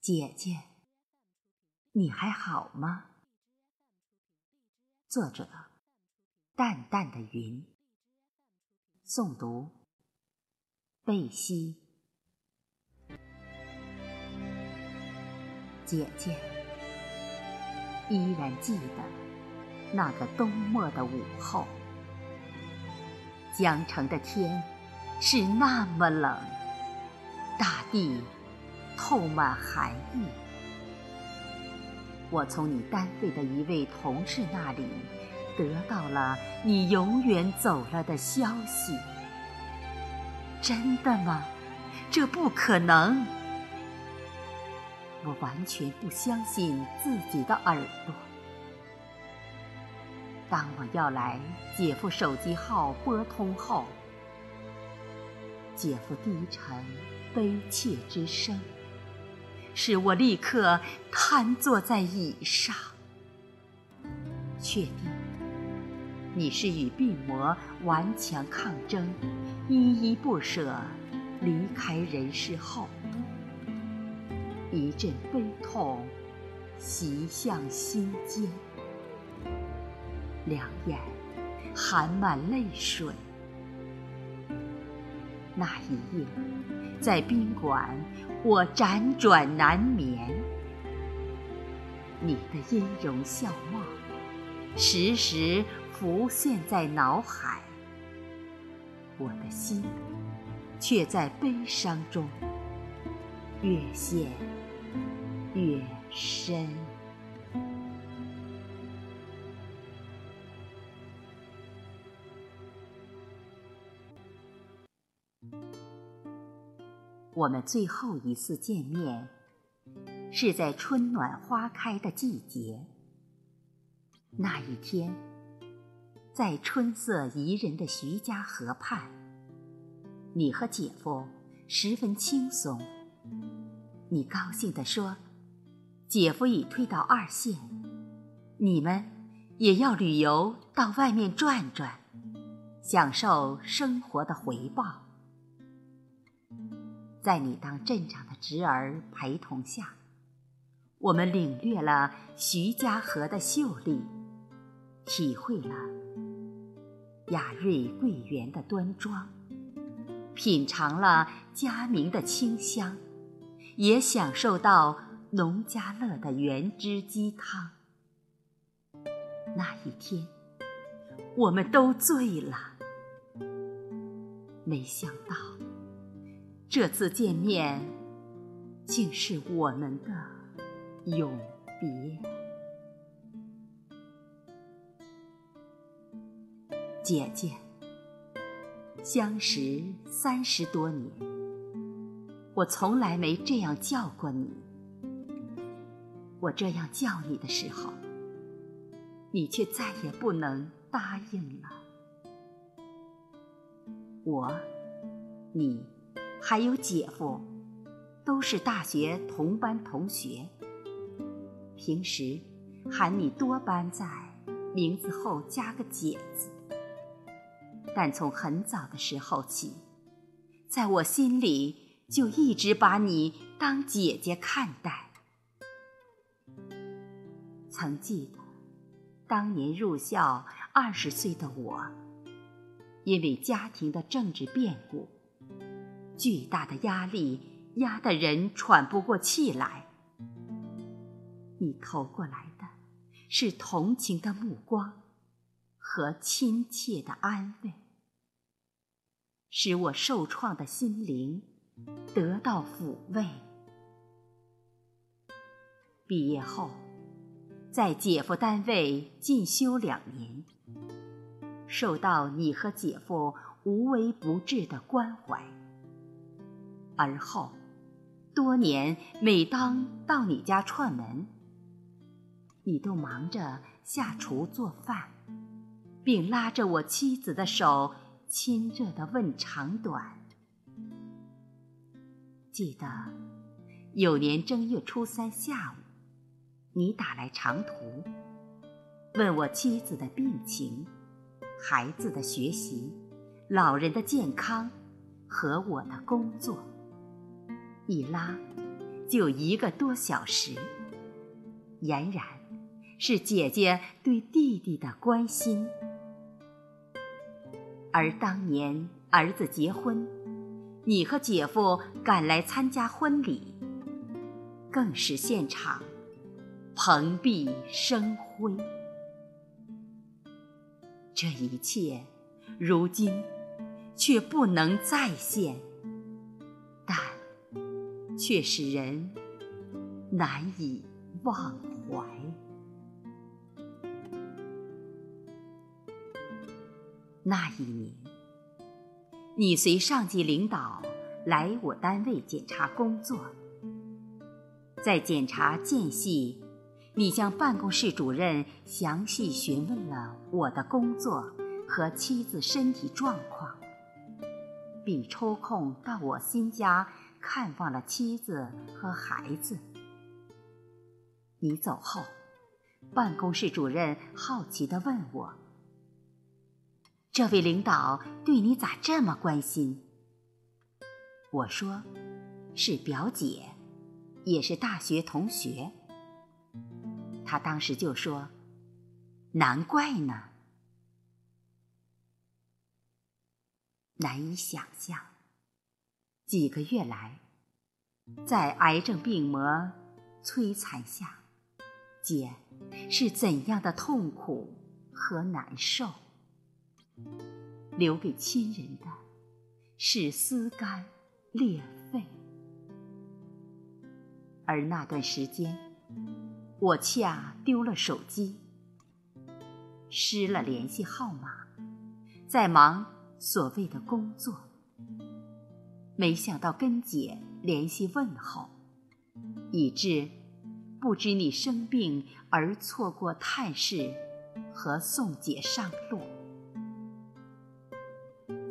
姐姐，你还好吗？作者：淡淡的云。诵读：贝西。姐姐，依然记得那个冬末的午后，江城的天是那么冷，大地。透满寒意。我从你单位的一位同事那里得到了你永远走了的消息。真的吗？这不可能！我完全不相信自己的耳朵。当我要来姐夫手机号拨通后，姐夫低沉悲切之声。使我立刻瘫坐在椅上。确定，你是与病魔顽强抗争，依依不舍离开人世后，一阵悲痛袭向心间，两眼含满泪水。那一夜，在宾馆。我辗转难眠，你的音容笑貌时时浮现在脑海，我的心却在悲伤中越陷越深。我们最后一次见面，是在春暖花开的季节。那一天，在春色宜人的徐家河畔，你和姐夫十分轻松。你高兴地说：“姐夫已退到二线，你们也要旅游到外面转转，享受生活的回报。”在你当镇长的侄儿陪同下，我们领略了徐家河的秀丽，体会了雅瑞桂园的端庄，品尝了佳茗的清香，也享受到农家乐的原汁鸡汤。那一天，我们都醉了，没想到。这次见面，竟是我们的永别。姐姐，相识三十多年，我从来没这样叫过你。我这样叫你的时候，你却再也不能答应了。我，你。还有姐夫，都是大学同班同学。平时喊你多班在名字后加个“姐”字，但从很早的时候起，在我心里就一直把你当姐姐看待。曾记得，当年入校二十岁的我，因为家庭的政治变故。巨大的压力压得人喘不过气来，你投过来的是同情的目光和亲切的安慰，使我受创的心灵得到抚慰。毕业后，在姐夫单位进修两年，受到你和姐夫无微不至的关怀。而后，多年每当到你家串门，你都忙着下厨做饭，并拉着我妻子的手，亲热地问长短。记得有年正月初三下午，你打来长途，问我妻子的病情、孩子的学习、老人的健康和我的工作。一拉，就一个多小时，俨然是姐姐对弟弟的关心。而当年儿子结婚，你和姐夫赶来参加婚礼，更是现场蓬荜生辉。这一切，如今却不能再现。却使人难以忘怀。那一年，你随上级领导来我单位检查工作，在检查间隙，你向办公室主任详细询问了我的工作和妻子身体状况，并抽空到我新家。看望了妻子和孩子。你走后，办公室主任好奇地问我：“这位领导对你咋这么关心？”我说：“是表姐，也是大学同学。”他当时就说：“难怪呢。”难以想象。几个月来，在癌症病魔摧残下，姐是怎样的痛苦和难受？留给亲人的，是撕肝裂肺。而那段时间，我恰丢了手机，失了联系号码，在忙所谓的工作。没想到跟姐联系问候，以致不知你生病而错过探视和送姐上路。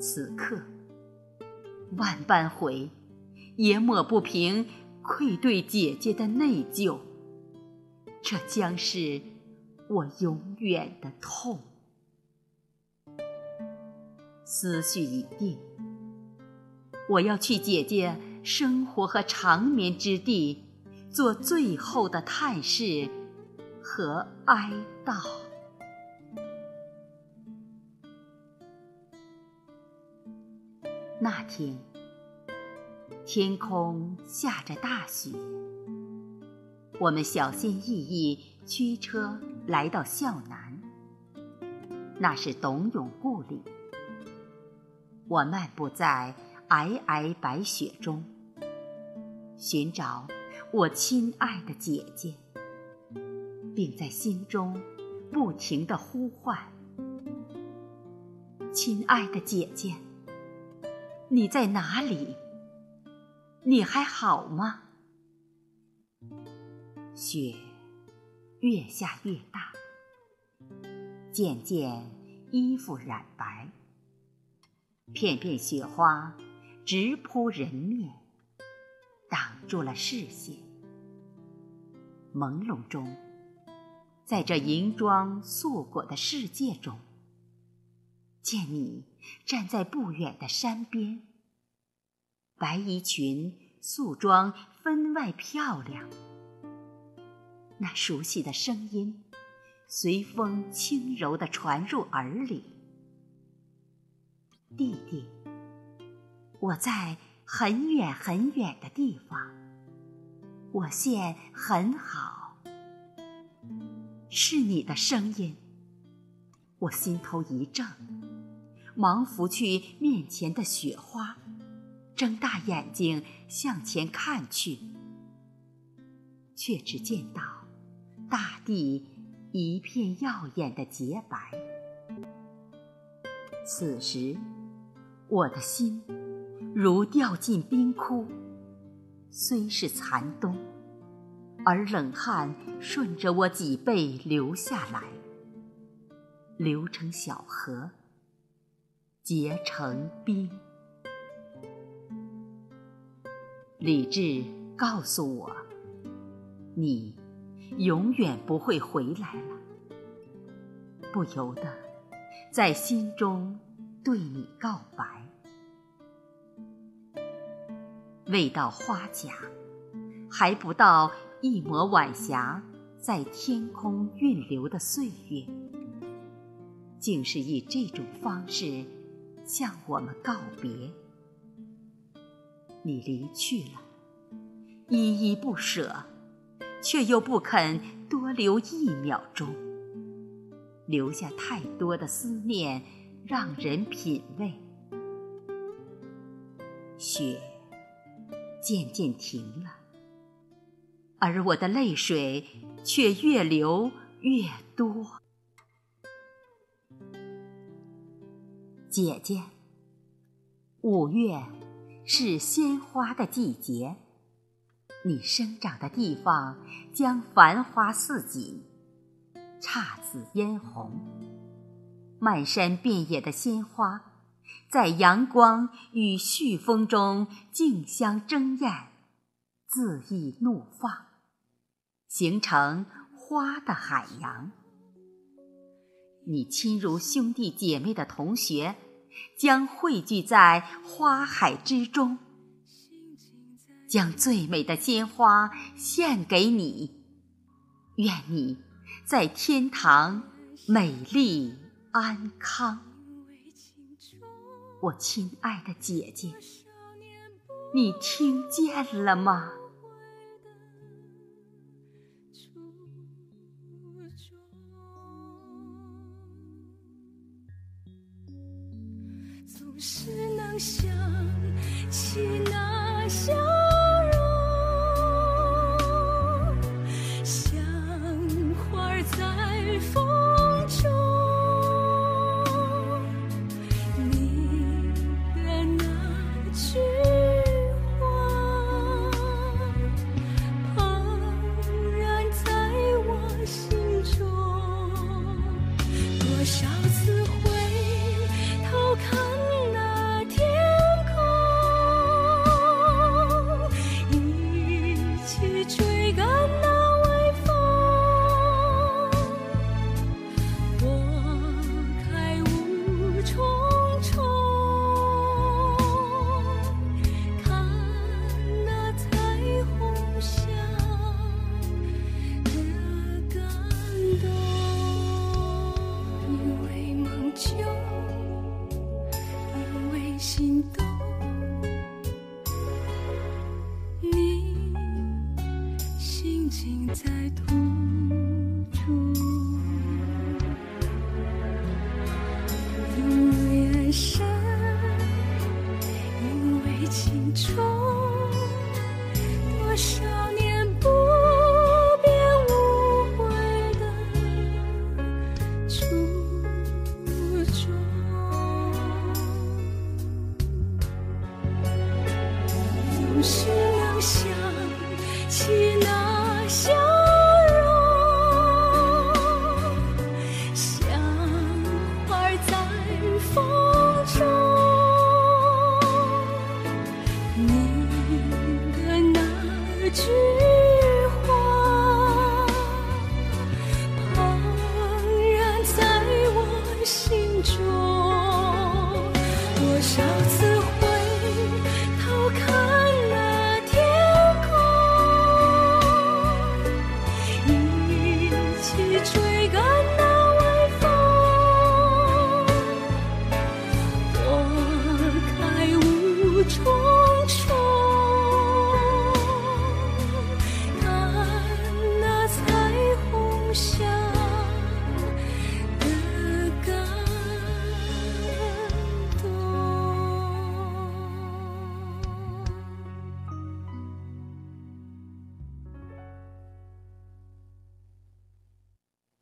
此刻万般悔，也抹不平愧对姐姐的内疚。这将是我永远的痛。思绪已定。我要去姐姐生活和长眠之地，做最后的探视和哀悼。那天，天空下着大雪，我们小心翼翼驱车来到孝南，那是董永故里。我漫步在。皑皑白雪中，寻找我亲爱的姐姐，并在心中不停的呼唤：“亲爱的姐姐，你在哪里？你还好吗？”雪越下越大，渐渐衣服染白，片片雪花。直扑人面，挡住了视线。朦胧中，在这银装素裹的世界中，见你站在不远的山边，白衣裙素装分外漂亮。那熟悉的声音，随风轻柔地传入耳里，弟弟。我在很远很远的地方，我现很好。是你的声音，我心头一怔，忙拂去面前的雪花，睁大眼睛向前看去，却只见到大地一片耀眼的洁白。此时，我的心。如掉进冰窟，虽是残冬，而冷汗顺着我脊背流下来，流成小河，结成冰。理智告诉我，你永远不会回来了。不由得在心中对你告白。未到花甲，还不到一抹晚霞在天空晕流的岁月，竟是以这种方式向我们告别。你离去了，依依不舍，却又不肯多留一秒钟，留下太多的思念，让人品味。雪渐渐停了，而我的泪水却越流越多。姐姐，五月是鲜花的季节，你生长的地方将繁花似锦，姹紫嫣红，漫山遍野的鲜花。在阳光与煦风中竞相争艳，恣意怒放，形成花的海洋。你亲如兄弟姐妹的同学，将汇聚在花海之中，将最美的鲜花献给你。愿你在天堂美丽安康。我亲爱的姐姐，你听见了吗？总是能想起那多少次回头看